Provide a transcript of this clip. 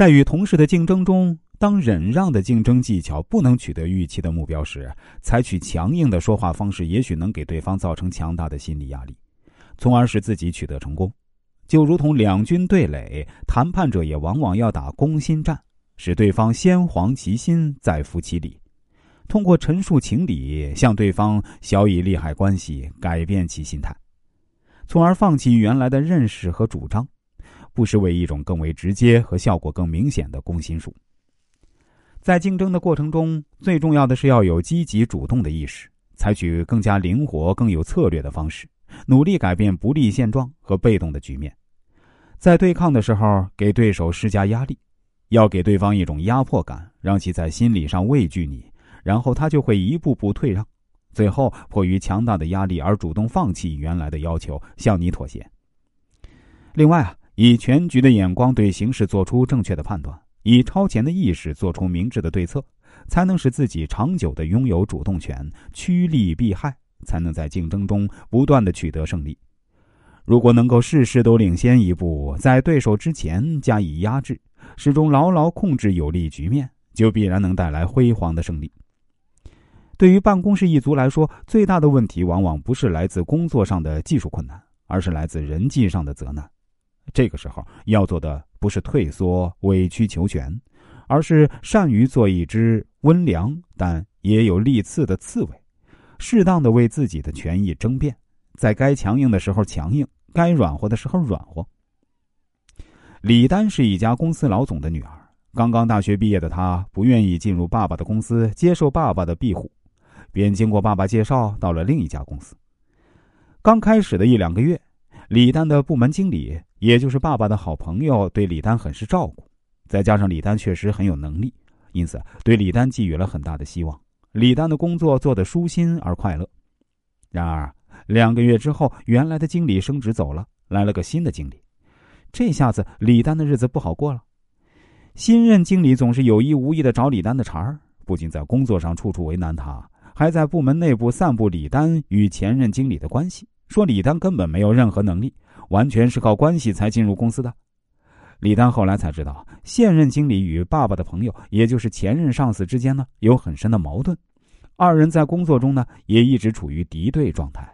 在与同事的竞争中，当忍让的竞争技巧不能取得预期的目标时，采取强硬的说话方式，也许能给对方造成强大的心理压力，从而使自己取得成功。就如同两军对垒，谈判者也往往要打攻心战，使对方先黄其心，再服其理。通过陈述情理，向对方晓以利害关系，改变其心态，从而放弃原来的认识和主张，不失为一种更为直接和效果更明显的攻心术。在竞争的过程中，最重要的是要有积极主动的意识，采取更加灵活、更有策略的方式，努力改变不利现状和被动的局面。在对抗的时候，给对手施加压力，要给对方一种压迫感，让其在心理上畏惧你，然后他就会一步步退让，最后迫于强大的压力而主动放弃原来的要求，向你妥协。另外啊，以全局的眼光对形势做出正确的判断，以超前的意识做出明智的对策，才能使自己长久的拥有主动权，趋利避害，才能在竞争中不断的取得胜利。如果能够事事都领先一步，在对手之前加以压制，始终牢牢控制有利局面，就必然能带来辉煌的胜利。对于办公室一族来说，最大的问题往往不是来自工作上的技术困难，而是来自人际上的责难。这个时候要做的不是退缩、委曲求全，而是善于做一只温良但也有利刺的刺猬，适当的为自己的权益争辩，在该强硬的时候强硬。该软和的时候软和。李丹是一家公司老总的女儿，刚刚大学毕业的她不愿意进入爸爸的公司，接受爸爸的庇护，便经过爸爸介绍到了另一家公司。刚开始的一两个月，李丹的部门经理，也就是爸爸的好朋友，对李丹很是照顾。再加上李丹确实很有能力，因此对李丹寄予了很大的希望。李丹的工作做得舒心而快乐。然而。两个月之后，原来的经理升职走了，来了个新的经理。这下子李丹的日子不好过了。新任经理总是有意无意的找李丹的茬儿，不仅在工作上处处为难他，还在部门内部散布李丹与前任经理的关系，说李丹根本没有任何能力，完全是靠关系才进入公司的。李丹后来才知道，现任经理与爸爸的朋友，也就是前任上司之间呢，有很深的矛盾，二人在工作中呢，也一直处于敌对状态。